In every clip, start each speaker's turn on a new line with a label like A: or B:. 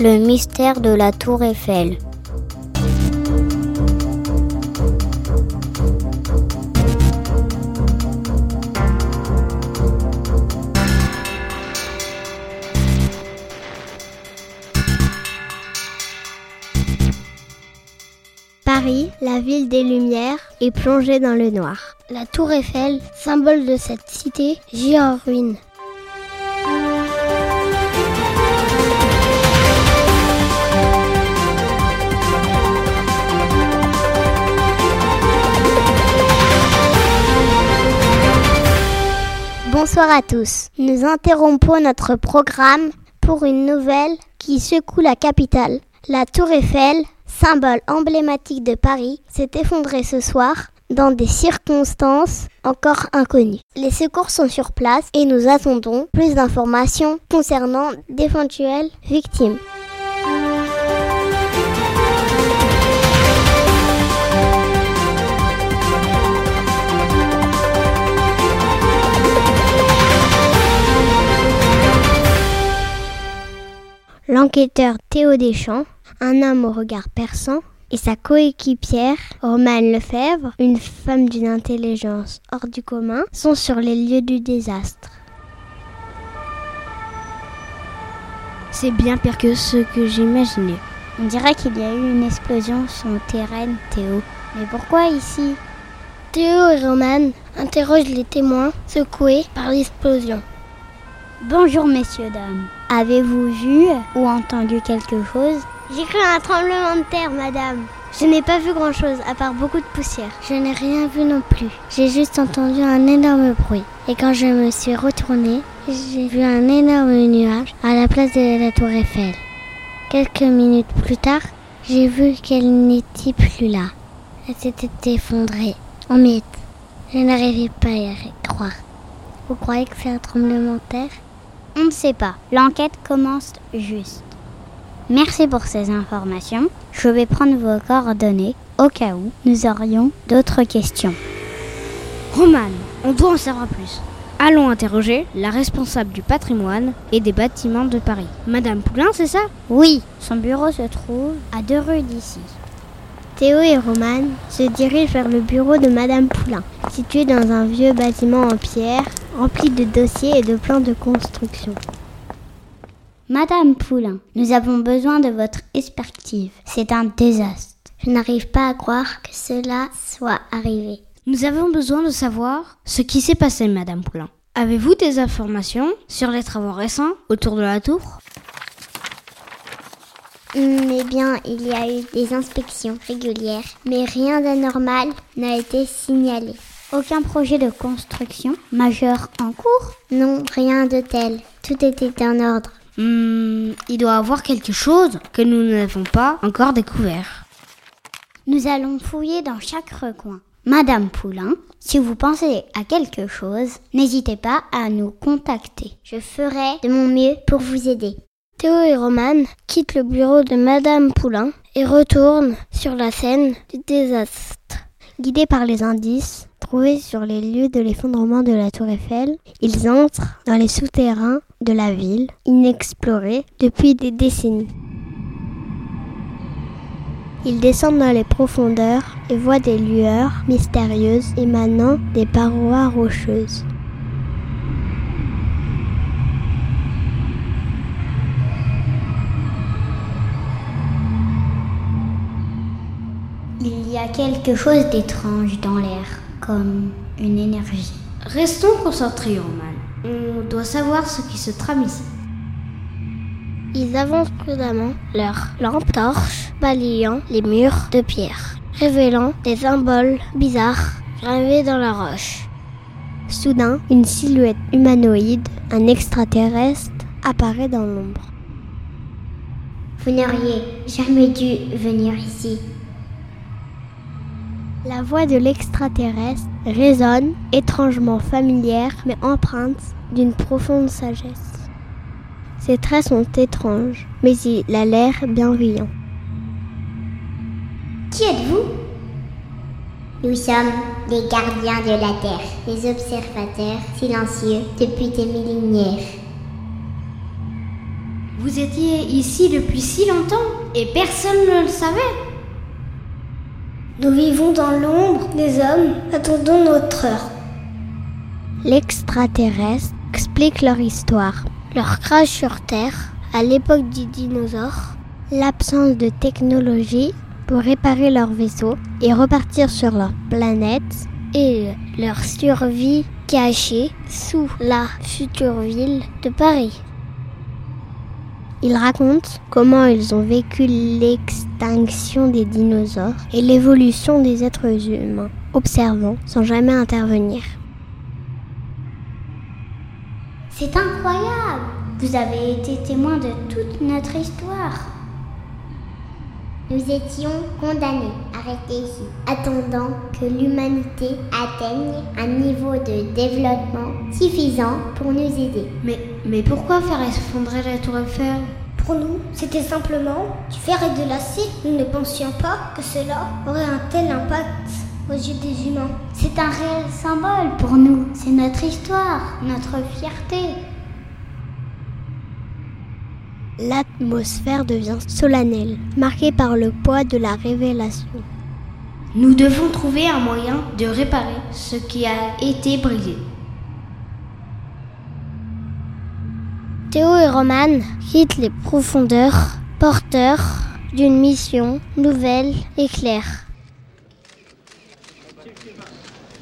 A: Le mystère de la tour Eiffel.
B: Paris, la ville des Lumières, est plongée dans le noir. La tour Eiffel, symbole de cette cité, gît en ruine. Bonsoir à tous. Nous interrompons notre programme pour une nouvelle qui secoue la capitale. La tour Eiffel, symbole emblématique de Paris, s'est effondrée ce soir dans des circonstances encore inconnues. Les secours sont sur place et nous attendons plus d'informations concernant d'éventuelles victimes. L'enquêteur Théo Deschamps, un homme au regard perçant, et sa coéquipière, Romane Lefebvre, une femme d'une intelligence hors du commun, sont sur les lieux du désastre.
C: C'est bien pire que ce que j'imaginais.
A: On dirait qu'il y a eu une explosion sur le terrain, Théo. Mais pourquoi ici?
B: Théo et Romane interrogent les témoins secoués par l'explosion.
A: Bonjour messieurs, dames. Avez-vous vu ou entendu quelque chose?
B: J'ai cru un tremblement de terre, madame. Je n'ai pas vu grand-chose, à part beaucoup de poussière.
A: Je n'ai rien vu non plus. J'ai juste entendu un énorme bruit. Et quand je me suis retournée, j'ai vu un énorme nuage à la place de la tour Eiffel. Quelques minutes plus tard, j'ai vu qu'elle n'était plus là. Elle s'était effondrée en miettes. Je n'arrivais pas à y croire. Vous croyez que c'est un tremblement de terre? On ne sait pas. L'enquête commence juste. Merci pour ces informations. Je vais prendre vos coordonnées au cas où nous aurions d'autres questions.
C: Romane, on doit en savoir plus. Allons interroger la responsable du patrimoine et des bâtiments de Paris. Madame Poulain, c'est ça?
A: Oui, son bureau se trouve à deux rues d'ici.
B: Théo et Romane se dirigent vers le bureau de Madame Poulain, situé dans un vieux bâtiment en pierre, rempli de dossiers et de plans de construction.
A: Madame Poulain, nous avons besoin de votre expertise. C'est un désastre. Je n'arrive pas à croire que cela soit arrivé.
C: Nous avons besoin de savoir ce qui s'est passé, Madame Poulain. Avez-vous des informations sur les travaux récents autour de la tour?
B: Eh bien, il y a eu des inspections régulières, mais rien d'anormal n'a été signalé.
A: Aucun projet de construction majeur en cours
B: Non, rien de tel. Tout était en ordre.
C: Hmm, il doit y avoir quelque chose que nous n'avons pas encore découvert.
A: Nous allons fouiller dans chaque recoin. Madame Poulain, si vous pensez à quelque chose, n'hésitez pas à nous contacter.
B: Je ferai de mon mieux pour vous aider. Théo et Romane quittent le bureau de Madame Poulain et retournent sur la scène du désastre. Guidés par les indices trouvés sur les lieux de l'effondrement de la tour Eiffel, ils entrent dans les souterrains de la ville, inexplorés depuis des décennies. Ils descendent dans les profondeurs et voient des lueurs mystérieuses émanant des parois rocheuses.
A: Y a quelque chose d'étrange dans l'air, comme une énergie.
C: Restons concentrés, Romane. On doit savoir ce qui se trame ici.
B: Ils avancent prudemment leurs lampes torches, balayant les murs de pierre, révélant des symboles bizarres gravés dans la roche. Soudain, une silhouette humanoïde, un extraterrestre, apparaît dans l'ombre.
A: Vous n'auriez jamais dû venir ici.
B: La voix de l'extraterrestre résonne, étrangement familière, mais empreinte d'une profonde sagesse. Ses traits sont étranges, mais il a l'air bienveillant.
A: Qui êtes-vous? Nous sommes les gardiens de la Terre, les observateurs silencieux depuis des millénaires.
C: Vous étiez ici depuis si longtemps et personne ne le savait.
D: Nous vivons dans l'ombre des hommes, attendons notre heure.
B: L'extraterrestre explique leur histoire, leur crash sur Terre à l'époque du dinosaure, l'absence de technologie pour réparer leur vaisseau et repartir sur leur planète et leur survie cachée sous la future ville de Paris. Ils racontent comment ils ont vécu l'extinction des dinosaures et l'évolution des êtres humains, observant sans jamais intervenir.
D: C'est incroyable Vous avez été témoin de toute notre histoire. Nous étions condamnés à rester ici, attendant que l'humanité atteigne un niveau de développement suffisant pour nous aider.
C: Mais, mais pourquoi faire effondrer la tour Eiffel?
D: Pour nous, c'était simplement du fer et de l'acier. Nous ne pensions pas que cela aurait un tel impact aux yeux des humains.
A: C'est un réel symbole pour nous. C'est notre histoire, notre fierté.
B: L'atmosphère devient solennelle, marquée par le poids de la révélation.
C: Nous devons trouver un moyen de réparer ce qui a été brisé.
B: Théo et Roman quittent les profondeurs, porteurs d'une mission nouvelle et claire.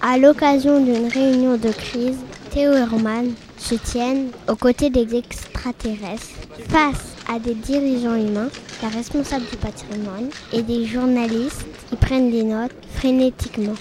B: À l'occasion d'une réunion de crise, Théo et Roman se tiennent aux côtés des extraterrestres face à des dirigeants humains, la responsable du patrimoine et des journalistes qui prennent des notes frénétiquement.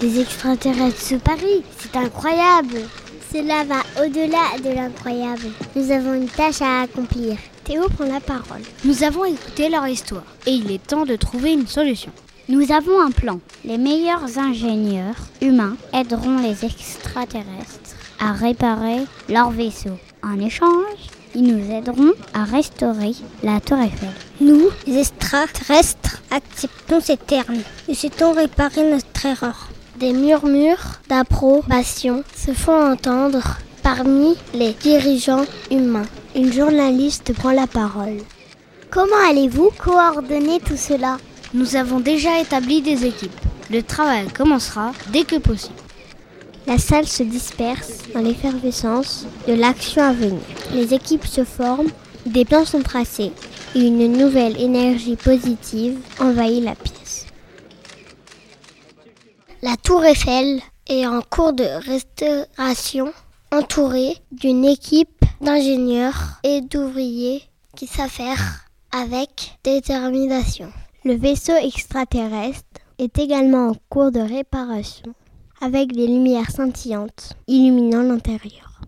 B: Les extraterrestres se parient, c'est incroyable.
D: Cela va au-delà de l'incroyable. Nous avons une tâche à accomplir.
B: Théo prend la parole.
C: Nous avons écouté leur histoire et il est temps de trouver une solution.
A: Nous avons un plan. Les meilleurs ingénieurs humains aideront les extraterrestres à réparer leur vaisseau. En échange, ils nous aideront à restaurer la tour Eiffel.
D: Nous, les extraterrestres, acceptons ces termes et souhaitons réparer notre erreur.
B: Des murmures d'approbation se font entendre parmi les dirigeants humains. Une journaliste prend la parole.
D: Comment allez-vous coordonner tout cela?
C: Nous avons déjà établi des équipes. Le travail commencera dès que possible.
B: La salle se disperse dans l'effervescence de l'action à venir. Les équipes se forment, des plans sont tracés et une nouvelle énergie positive envahit la pièce. La tour Eiffel est en cours de restauration, entourée d'une équipe d'ingénieurs et d'ouvriers qui s'affairent avec détermination. Le vaisseau extraterrestre est également en cours de réparation avec des lumières scintillantes illuminant l'intérieur.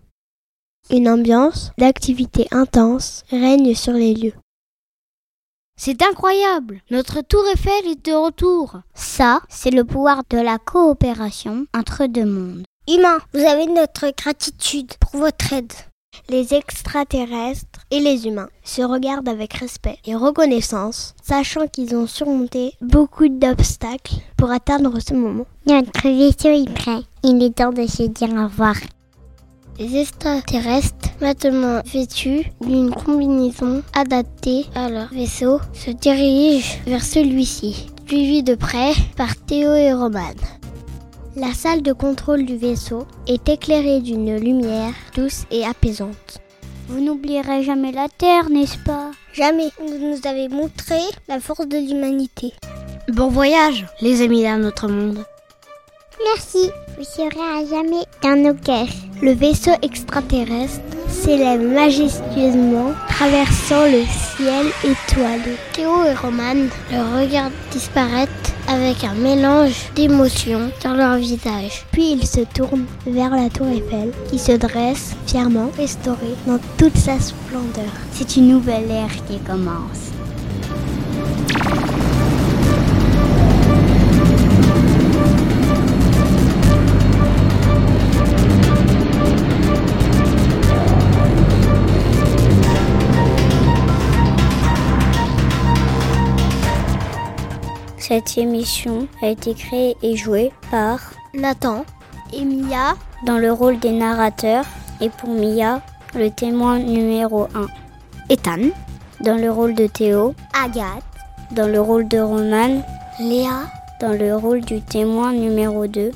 B: Une ambiance d'activité intense règne sur les lieux.
C: C'est incroyable Notre tour Eiffel est de retour
A: Ça, c'est le pouvoir de la coopération entre deux mondes.
D: Humains, vous avez notre gratitude pour votre aide.
B: Les extraterrestres et les humains se regardent avec respect et reconnaissance, sachant qu'ils ont surmonté beaucoup d'obstacles pour atteindre ce moment.
D: Notre vaisseau est prêt. Il est temps de se dire au revoir.
B: Les extraterrestres, maintenant vêtus d'une combinaison adaptée à leur vaisseau, se dirigent vers celui-ci, suivis de près par Théo et Roman. La salle de contrôle du vaisseau est éclairée d'une lumière douce et apaisante.
A: Vous n'oublierez jamais la Terre, n'est-ce pas?
D: Jamais. Vous nous avez montré la force de l'humanité.
C: Bon voyage, les amis d'un autre monde.
D: Merci. Vous serez à jamais dans nos cœurs.
B: Le vaisseau extraterrestre s'élève majestueusement, traversant le ciel étoilé. Théo et Roman le regardent disparaître avec un mélange d'émotions dans leur visage. Puis ils se tournent vers la tour Eiffel qui se dresse fièrement restaurée dans toute sa splendeur.
A: C'est une nouvelle ère qui commence. Cette émission a été créée et jouée par
B: Nathan
D: et Mia.
A: dans le rôle des narrateurs et pour Mia le témoin numéro 1.
C: Ethan,
A: Dans le rôle de Théo,
B: Agathe,
A: dans le rôle de Roman,
B: Léa,
A: dans le rôle du témoin numéro 2,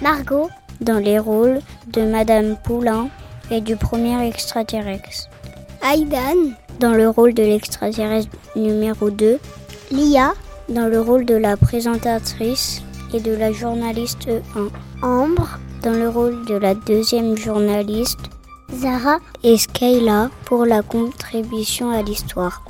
B: Margot,
A: dans les rôles de Madame Poulain et du premier extraterrestre,
B: Aidan,
A: dans le rôle de l'extraterrestre numéro 2,
B: Lia,
A: dans le rôle de la présentatrice et de la journaliste 1,
B: Ambre,
A: dans le rôle de la deuxième journaliste
B: Zara,
A: et Skyla pour la contribution à l'histoire.